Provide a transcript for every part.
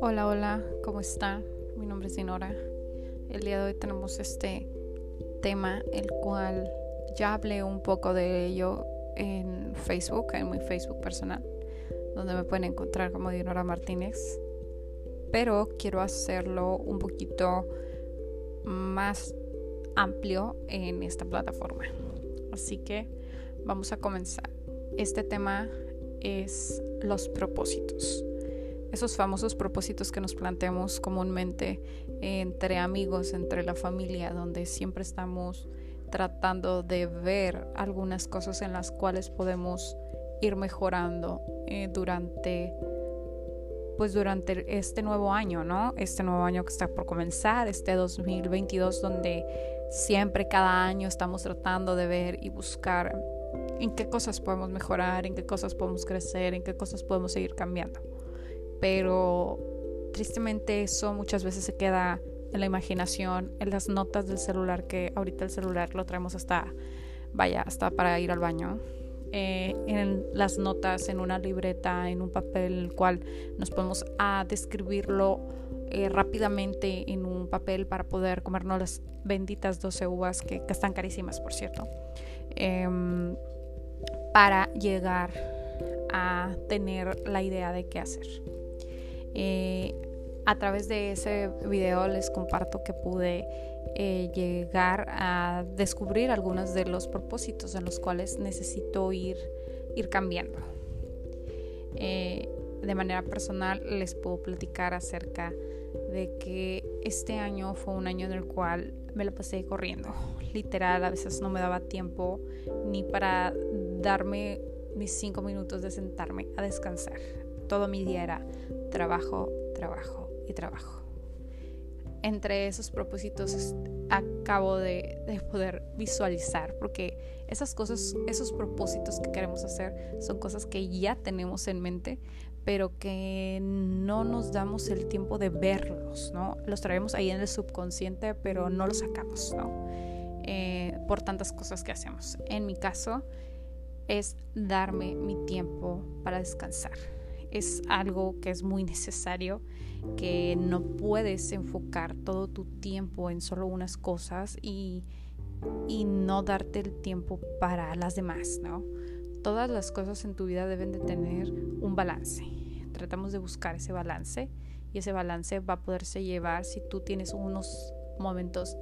Hola, hola, ¿cómo está? Mi nombre es Dinora. El día de hoy tenemos este tema, el cual ya hablé un poco de ello en Facebook, en mi Facebook personal, donde me pueden encontrar como Dinora Martínez. Pero quiero hacerlo un poquito más amplio en esta plataforma. Así que vamos a comenzar. Este tema es los propósitos. Esos famosos propósitos que nos planteamos comúnmente entre amigos, entre la familia, donde siempre estamos tratando de ver algunas cosas en las cuales podemos ir mejorando eh, durante pues durante este nuevo año, ¿no? Este nuevo año que está por comenzar, este 2022 donde siempre cada año estamos tratando de ver y buscar en qué cosas podemos mejorar, en qué cosas podemos crecer, en qué cosas podemos seguir cambiando. Pero tristemente eso muchas veces se queda en la imaginación, en las notas del celular, que ahorita el celular lo traemos hasta, vaya, hasta para ir al baño. Eh, en las notas, en una libreta, en un papel, en el cual nos podemos a describirlo eh, rápidamente en un papel para poder comernos las benditas 12 uvas que, están carísimas, por cierto, em, para llegar a tener la idea de qué hacer. Eh, a través de ese video les comparto que pude eh, llegar a descubrir algunos de los propósitos en los cuales necesito ir, ir cambiando. Eh, de manera personal les puedo platicar acerca de que este año fue un año en el cual me la pasé corriendo. Literal, a veces no me daba tiempo ni para darme mis cinco minutos de sentarme a descansar. Todo mi día era trabajo, trabajo y trabajo. Entre esos propósitos acabo de, poder visualizar, porque esas cosas, esos propósitos que queremos hacer son cosas que ya tenemos en mente, pero que no nos damos el tiempo de verlos, ¿no? Los traemos ahí en el subconsciente, pero no los sacamos, ¿no? Eh, por tantas cosas que hacemos. En mi caso, es darme mi tiempo para descansar es algo que es muy necesario, que no puedes enfocar todo tu tiempo en solo unas cosas y, y no darte el tiempo para las demás, ¿no? Todas las cosas en tu vida deben de tener un balance. Tratamos de buscar ese balance y ese balance va a poderse llevar si tú tienes unos momentos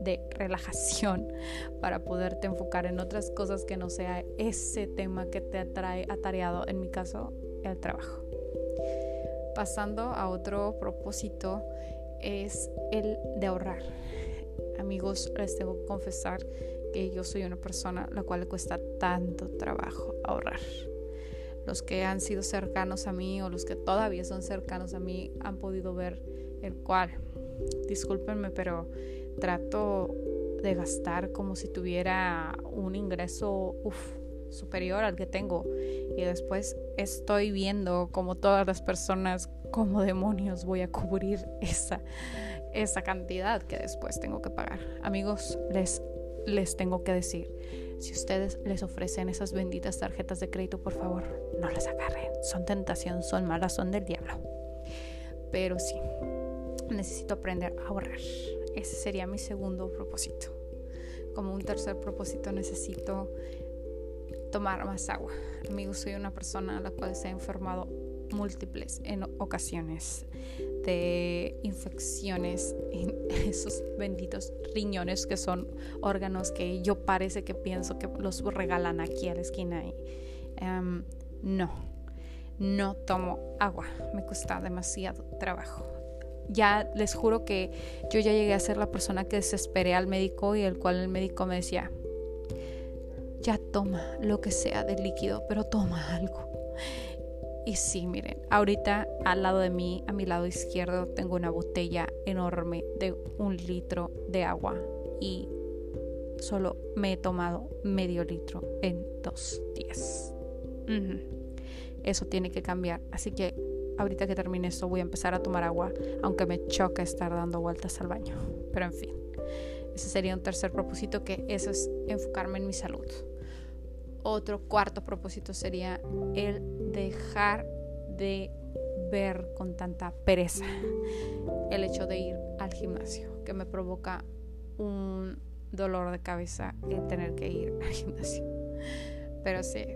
de relajación para poderte enfocar en otras cosas que no sea ese tema que te atrae atareado, en mi caso, el trabajo. Pasando a otro propósito es el de ahorrar. Amigos, les tengo que confesar que yo soy una persona a la cual le cuesta tanto trabajo ahorrar. Los que han sido cercanos a mí o los que todavía son cercanos a mí han podido ver el cual. Discúlpenme, pero trato de gastar como si tuviera un ingreso superior al que tengo y después estoy viendo como todas las personas como demonios voy a cubrir esa, esa cantidad que después tengo que pagar. Amigos, les, les tengo que decir, si ustedes les ofrecen esas benditas tarjetas de crédito, por favor, no las agarren. Son tentación, son malas, son del diablo. Pero sí, necesito aprender a ahorrar. Ese sería mi segundo propósito. Como un tercer propósito necesito tomar más agua. Amigos, soy una persona a la cual se ha enfermado múltiples en ocasiones de infecciones en esos benditos riñones que son órganos que yo parece que pienso que los regalan aquí a la esquina y em, no no tomo agua me cuesta demasiado trabajo ya les juro que yo ya llegué a ser la persona que desesperé al médico y el cual el médico me decía ya toma lo que sea de líquido, pero toma algo. Y sí, miren, ahorita al lado de mí, a mi lado izquierdo, tengo una botella enorme de un litro de agua y solo me he tomado medio litro en dos días. Eso tiene que cambiar. Así que ahorita que termine esto voy a empezar a tomar agua, aunque me choca estar dando vueltas al baño. Pero en fin, ese sería un tercer propósito que eso es enfocarme en mi salud. otro cuarto propósito sería el dejar de ver con tanta pereza el hecho de ir al gimnasio, que me provoca un dolor de cabeza el tener que ir al gimnasio. Pero sí,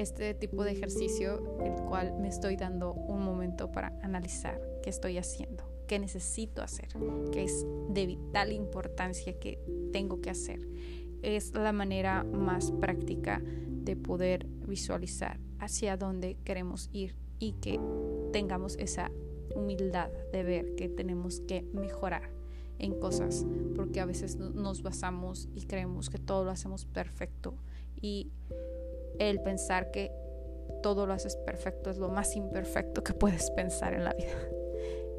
este tipo de ejercicio, el cual me estoy dando un momento para analizar qué estoy haciendo, qué necesito hacer, qué es de vital importancia que tengo que hacer. Es la manera más práctica de poder visualizar hacia dónde queremos ir y que tengamos esa humildad de ver que tenemos que mejorar en cosas, porque a veces nos basamos y creemos que todo lo hacemos perfecto y el pensar que todo lo haces perfecto es lo más imperfecto que puedes pensar en la vida.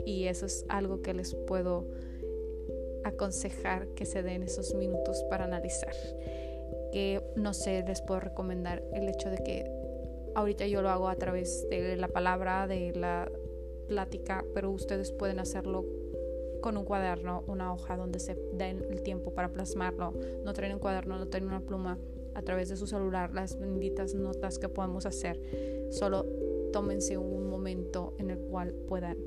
Y eso es algo que les puedo aconsejar que se den esos minutos para analizar. Que no sé, les puedo recomendar el hecho de que ahorita yo lo hago a través de la palabra, de la plática, pero ustedes pueden hacerlo con un cuaderno, una hoja donde se den el tiempo para plasmarlo. No traen un cuaderno, no traen una pluma a través de su celular, las benditas notas que podemos hacer. Solo tómense un momento en el cual puedan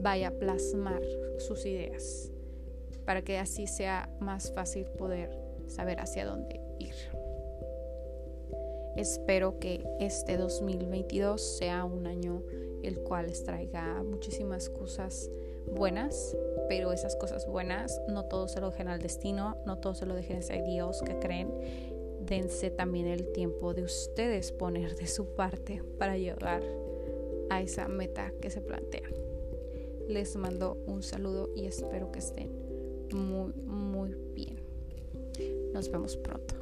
vaya a plasmar sus ideas para que así sea más fácil poder saber hacia dónde ir. Espero que este 2022 sea un año el cual les traiga muchísimas cosas buenas, pero esas cosas buenas no todo se lo dejen al destino, no todo se lo dejen a Dios que creen. Dense también el tiempo de ustedes poner de su parte para llegar a esa meta que se plantean. Les mando un saludo y espero que estén muy, muy bien. Nos vemos pronto.